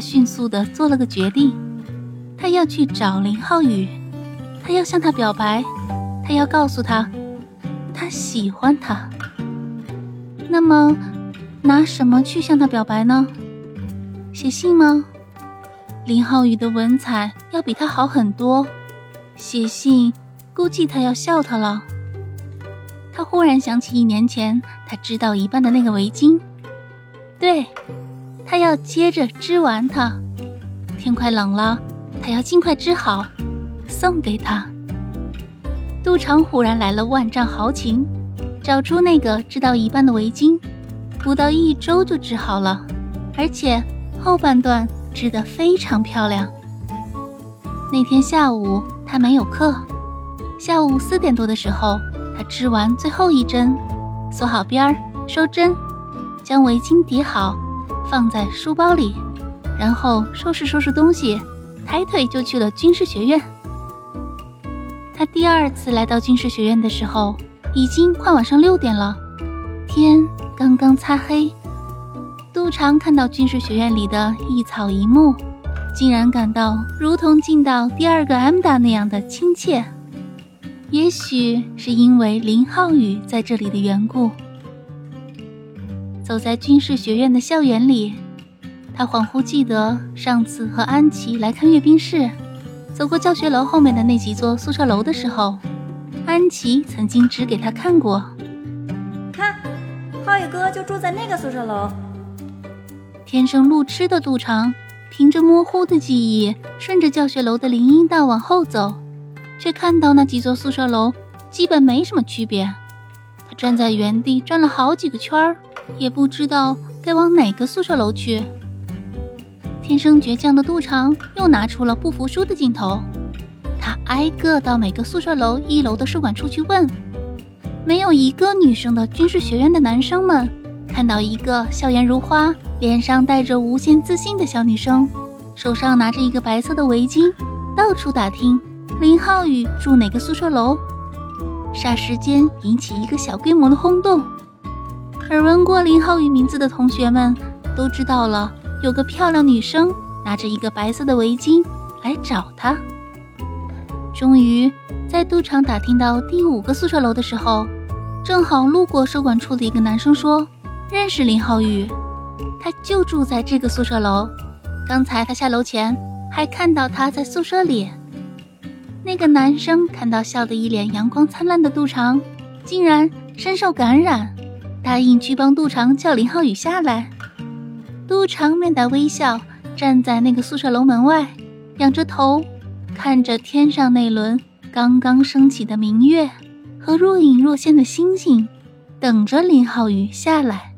迅速的做了个决定，他要去找林浩宇，他要向他表白，他要告诉他，他喜欢他。那么，拿什么去向他表白呢？写信吗？林浩宇的文采要比他好很多，写信估计他要笑他了。他忽然想起一年前他织到一半的那个围巾，对。他要接着织完它，天快冷了，他要尽快织好，送给他。杜长忽然来了万丈豪情，找出那个织到一半的围巾，不到一周就织好了，而且后半段织得非常漂亮。那天下午他没有课，下午四点多的时候，他织完最后一针，锁好边儿，收针，将围巾叠好。放在书包里，然后收拾收拾东西，抬腿就去了军事学院。他第二次来到军事学院的时候，已经快晚上六点了，天刚刚擦黑。杜长看到军事学院里的一草一木，竟然感到如同进到第二个 M 大那样的亲切。也许是因为林浩宇在这里的缘故。走在军事学院的校园里，他恍惚记得上次和安琪来看阅兵式，走过教学楼后面的那几座宿舍楼的时候，安琪曾经指给他看过。看，浩宇哥就住在那个宿舍楼。天生路痴的杜长，凭着模糊的记忆，顺着教学楼的林荫道往后走，却看到那几座宿舍楼基本没什么区别。他站在原地转了好几个圈儿。也不知道该往哪个宿舍楼去。天生倔强的杜长又拿出了不服输的劲头，他挨个到每个宿舍楼一楼的宿管处去问，没有一个女生的军事学院的男生们看到一个笑颜如花、脸上带着无限自信的小女生，手上拿着一个白色的围巾，到处打听林浩宇住哪个宿舍楼，霎时间引起一个小规模的轰动。耳闻过林浩宇名字的同学们都知道了，有个漂亮女生拿着一个白色的围巾来找他。终于在赌场打听到第五个宿舍楼的时候，正好路过收管处的一个男生说认识林浩宇，他就住在这个宿舍楼。刚才他下楼前还看到他在宿舍里。那个男生看到笑得一脸阳光灿烂的杜长，竟然深受感染。答应去帮杜长叫林浩宇下来。杜长面带微笑站在那个宿舍楼门外，仰着头看着天上那轮刚刚升起的明月和若隐若现的星星，等着林浩宇下来。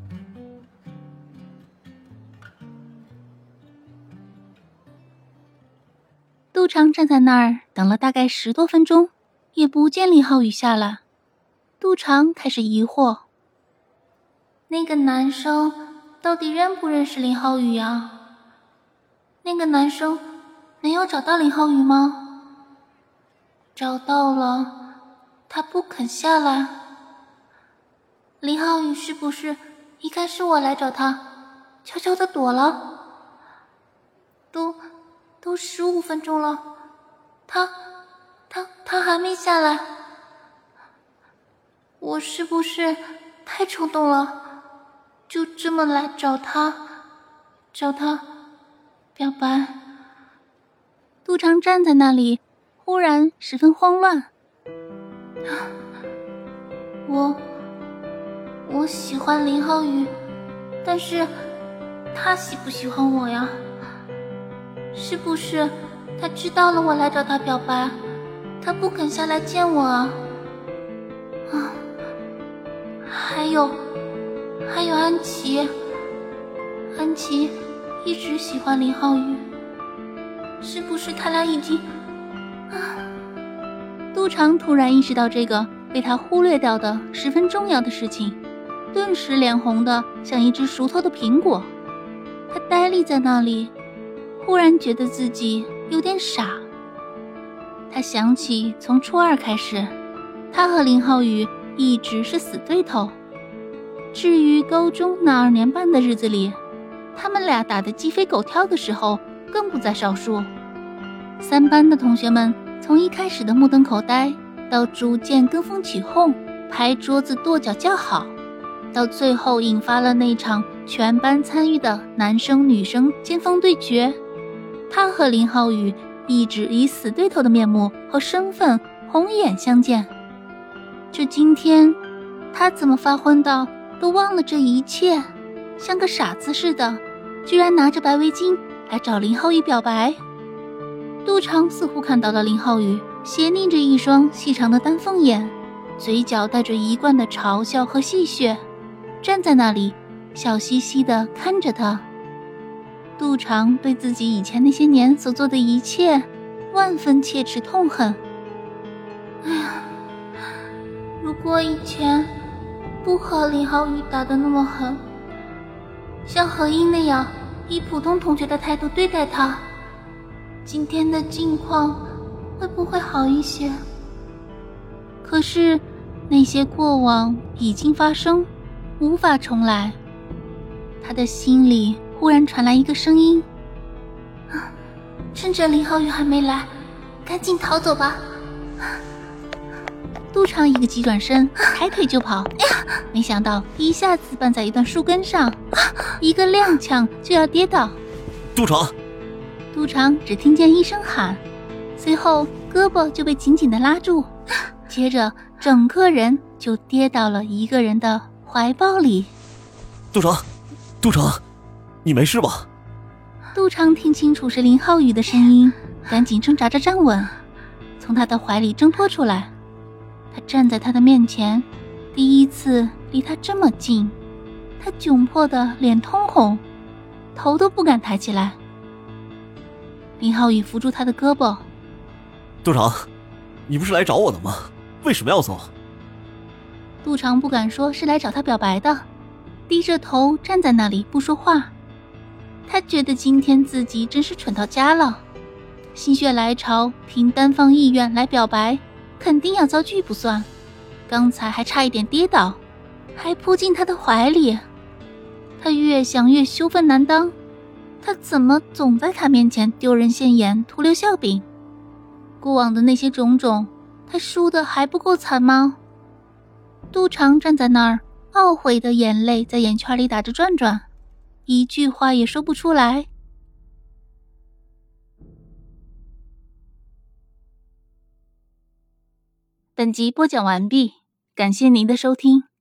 杜长站在那儿等了大概十多分钟，也不见林浩宇下来。杜长开始疑惑。那个男生到底认不认识林浩宇呀？那个男生没有找到林浩宇吗？找到了，他不肯下来。林浩宇是不是一看是我来找他，悄悄的躲了？都都十五分钟了，他他他还没下来。我是不是太冲动了？就这么来找他，找他表白。杜长站在那里，忽然十分慌乱。我我喜欢林浩宇，但是他喜不喜欢我呀？是不是他知道了我来找他表白，他不肯下来见我啊？啊，还有。还有安琪，安琪一直喜欢林浩宇，是不是他俩已经……啊！杜长突然意识到这个被他忽略掉的十分重要的事情，顿时脸红的像一只熟透的苹果。他呆立在那里，忽然觉得自己有点傻。他想起从初二开始，他和林浩宇一直是死对头。至于高中那二年半的日子里，他们俩打得鸡飞狗跳的时候更不在少数。三班的同学们从一开始的目瞪口呆，到逐渐跟风起哄，拍桌子跺脚叫好，到最后引发了那场全班参与的男生女生尖峰对决。他和林浩宇一直以死对头的面目和身份红眼相见，这今天他怎么发昏到都忘了这一切？像个傻子似的，居然拿着白围巾来找林浩宇表白。杜长似乎看到了林浩宇斜睨着一双细长的丹凤眼，嘴角带着一贯的嘲笑和戏谑，站在那里笑嘻嘻地看着他。杜长对自己以前那些年所做的一切万分切齿痛恨。哎呀，如果以前不和林浩宇打得那么狠。像何英那样以普通同学的态度对待他，今天的境况会不会好一些？可是那些过往已经发生，无法重来。他的心里忽然传来一个声音：“，趁着林浩宇还没来，赶紧逃走吧！”杜长一个急转身，抬腿就跑，没想到一下子绊在一段树根上，一个踉跄就要跌倒。杜长，杜长只听见一声喊，随后胳膊就被紧紧的拉住，接着整个人就跌到了一个人的怀抱里。杜长，杜长，你没事吧？杜长听清楚是林浩宇的声音，赶紧挣扎着站稳，从他的怀里挣脱出来。他站在他的面前，第一次离他这么近，他窘迫的脸通红，头都不敢抬起来。林浩宇扶住他的胳膊：“杜长，你不是来找我的吗？为什么要走？”杜长不敢说是来找他表白的，低着头站在那里不说话。他觉得今天自己真是蠢到家了，心血来潮凭单方意愿来表白。肯定要遭拒不算，刚才还差一点跌倒，还扑进他的怀里。他越想越羞愤难当，他怎么总在他面前丢人现眼、徒留笑柄？过往的那些种种，他输的还不够惨吗？杜长站在那儿，懊悔的眼泪在眼圈里打着转转，一句话也说不出来。本集播讲完毕，感谢您的收听。